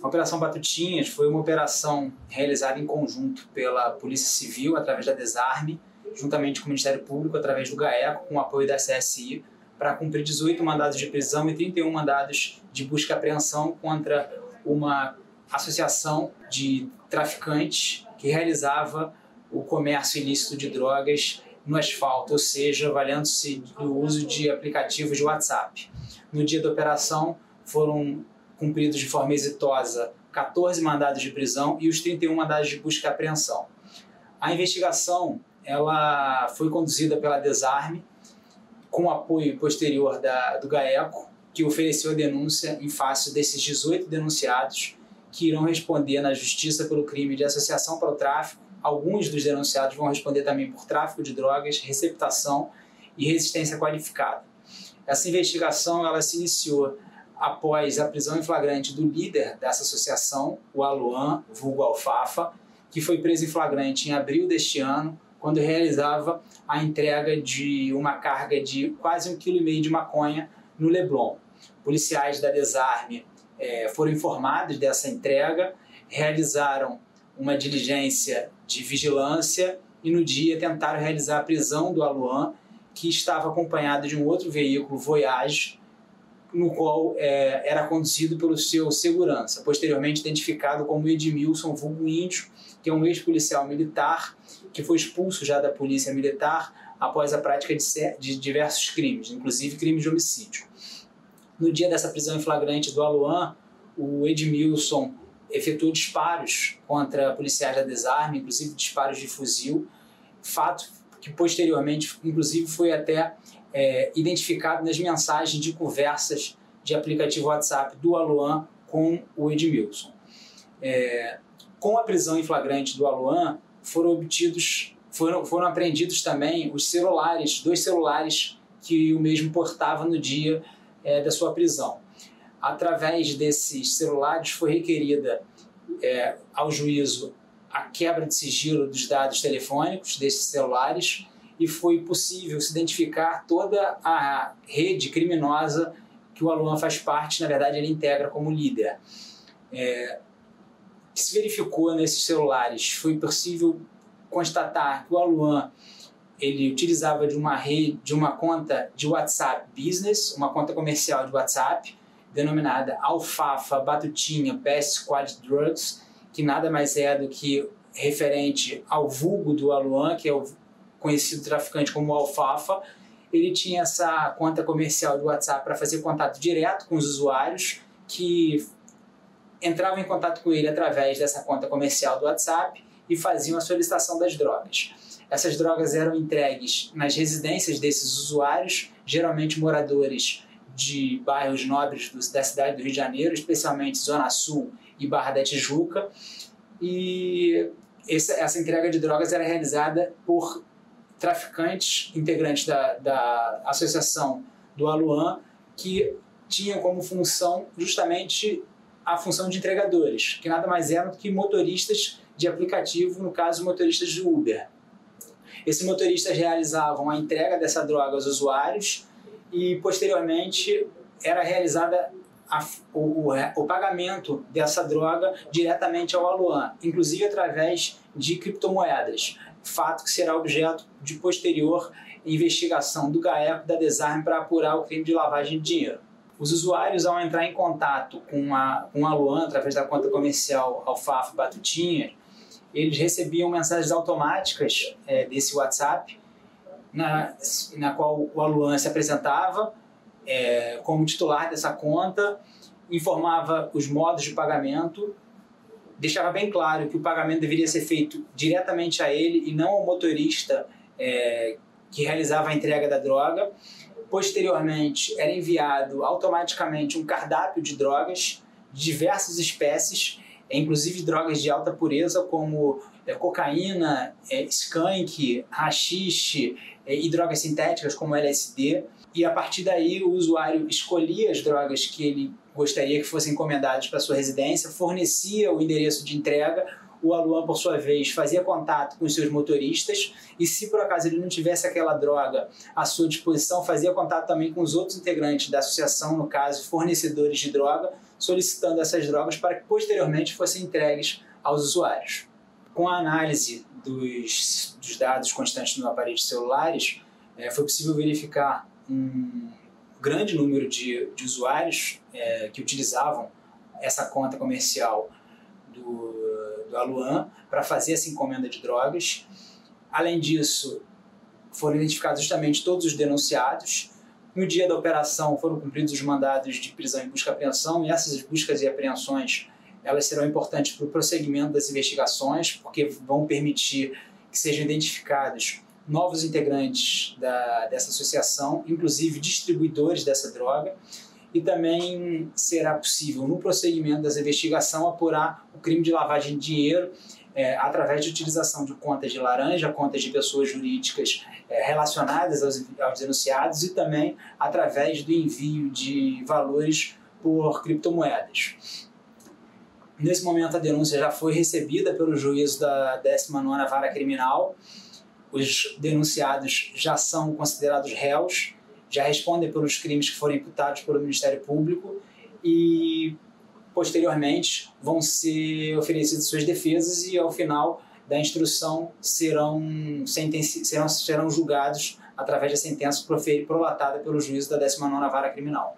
A Operação Batutinhas foi uma operação realizada em conjunto pela Polícia Civil, através da Desarme, juntamente com o Ministério Público, através do GAECO, com o apoio da CSI, para cumprir 18 mandados de prisão e 31 mandados de busca e apreensão contra uma associação de traficantes que realizava o comércio ilícito de drogas no asfalto, ou seja, valendo-se do uso de aplicativos de WhatsApp. No dia da operação, foram cumpridos de forma exitosa 14 mandados de prisão e os 31 mandados de busca e apreensão. A investigação ela foi conduzida pela Desarme, com apoio posterior da, do GAECO, que ofereceu a denúncia em face desses 18 denunciados que irão responder na justiça pelo crime de associação para o tráfico. Alguns dos denunciados vão responder também por tráfico de drogas, receptação e resistência qualificada. Essa investigação ela se iniciou após a prisão em flagrante do líder dessa associação, o Aluan, vulgo Alfafa, que foi preso em flagrante em abril deste ano, quando realizava a entrega de uma carga de quase um quilo e meio de maconha no Leblon. Policiais da Desarme é, foram informados dessa entrega, realizaram uma diligência de vigilância e no dia tentaram realizar a prisão do Aluan, que estava acompanhado de um outro veículo Voyage, no qual é, era conduzido pelo seu segurança, posteriormente identificado como Edmilson Vulgo Índio, que é um ex-policial militar que foi expulso já da polícia militar após a prática de, de diversos crimes, inclusive crimes de homicídio. No dia dessa prisão em flagrante do Aluan, o Edmilson efetuou disparos contra policiais da desarme, inclusive disparos de fuzil, fato que posteriormente, inclusive, foi até é, identificado nas mensagens de conversas de aplicativo WhatsApp do Aluan com o Edmilson. É, com a prisão em flagrante do Aluan, foram obtidos, foram, foram apreendidos também os celulares, dois celulares que o mesmo portava no dia é, da sua prisão. Através desses celulares foi requerida é, ao juízo a quebra de sigilo dos dados telefônicos desses celulares e foi possível se identificar toda a rede criminosa que o Aluan faz parte, na verdade ele integra como líder. É, que se verificou nesses celulares foi possível constatar que o Aluan ele utilizava de uma rede, de uma conta de WhatsApp Business, uma conta comercial de WhatsApp, denominada Alfafa Batutinha Best Squad Drugs, que nada mais é do que referente ao vulgo do Aluan, que é o conhecido traficante como Alfafa, ele tinha essa conta comercial do WhatsApp para fazer contato direto com os usuários que entravam em contato com ele através dessa conta comercial do WhatsApp e faziam a solicitação das drogas. Essas drogas eram entregues nas residências desses usuários, geralmente moradores de bairros nobres da cidade do Rio de Janeiro, especialmente Zona Sul e Barra da Tijuca. E essa entrega de drogas era realizada por traficantes integrantes da, da associação do Aluan, que tinham como função justamente a função de entregadores, que nada mais eram do que motoristas de aplicativo, no caso, motoristas de Uber. Esses motoristas realizavam a entrega dessa droga aos usuários e, posteriormente, era realizada a, o, o, o, pagamento dessa droga diretamente ao Aluan, inclusive através de criptomoedas, fato que será objeto de posterior investigação do GAECO da Desarme para apurar o crime de lavagem de dinheiro. Os usuários, ao entrar em contato com a, com a Luan através da conta comercial Alfafa Batutinha, eles recebiam mensagens automáticas é, desse WhatsApp, na, na qual o Aluan se apresentava é, como titular dessa conta, informava os modos de pagamento, deixava bem claro que o pagamento deveria ser feito diretamente a ele e não ao motorista é, que realizava a entrega da droga. Posteriormente, era enviado automaticamente um cardápio de drogas de diversas espécies, inclusive drogas de alta pureza, como é, cocaína, é, skunk, rachixe é, e drogas sintéticas, como LSD. E a partir daí, o usuário escolhia as drogas que ele gostaria que fossem encomendadas para sua residência, fornecia o endereço de entrega o Aluan, por sua vez, fazia contato com os seus motoristas e, se por acaso ele não tivesse aquela droga à sua disposição, fazia contato também com os outros integrantes da associação, no caso, fornecedores de droga, solicitando essas drogas para que posteriormente fossem entregues aos usuários. Com a análise dos, dos dados constantes nos aparelhos celulares, é, foi possível verificar um grande número de, de usuários é, que utilizavam essa conta comercial do, do Aluan para fazer essa encomenda de drogas. Além disso, foram identificados justamente todos os denunciados. No dia da operação foram cumpridos os mandados de prisão e busca e apreensão, e essas buscas e apreensões elas serão importantes para o prosseguimento das investigações, porque vão permitir que sejam identificados novos integrantes da, dessa associação, inclusive distribuidores dessa droga, e também será possível, no prosseguimento dessa investigação, apurar o crime de lavagem de dinheiro é, através de utilização de contas de laranja, contas de pessoas jurídicas é, relacionadas aos, aos denunciados e também através do envio de valores por criptomoedas. Nesse momento, a denúncia já foi recebida pelo juízo da 19ª Vara Criminal. Os denunciados já são considerados réus, já respondem pelos crimes que foram imputados pelo Ministério Público e, posteriormente, vão ser oferecidas suas defesas e, ao final da instrução, serão, serão, serão julgados através da sentença prolatada pelo juízo da 19ª Vara Criminal.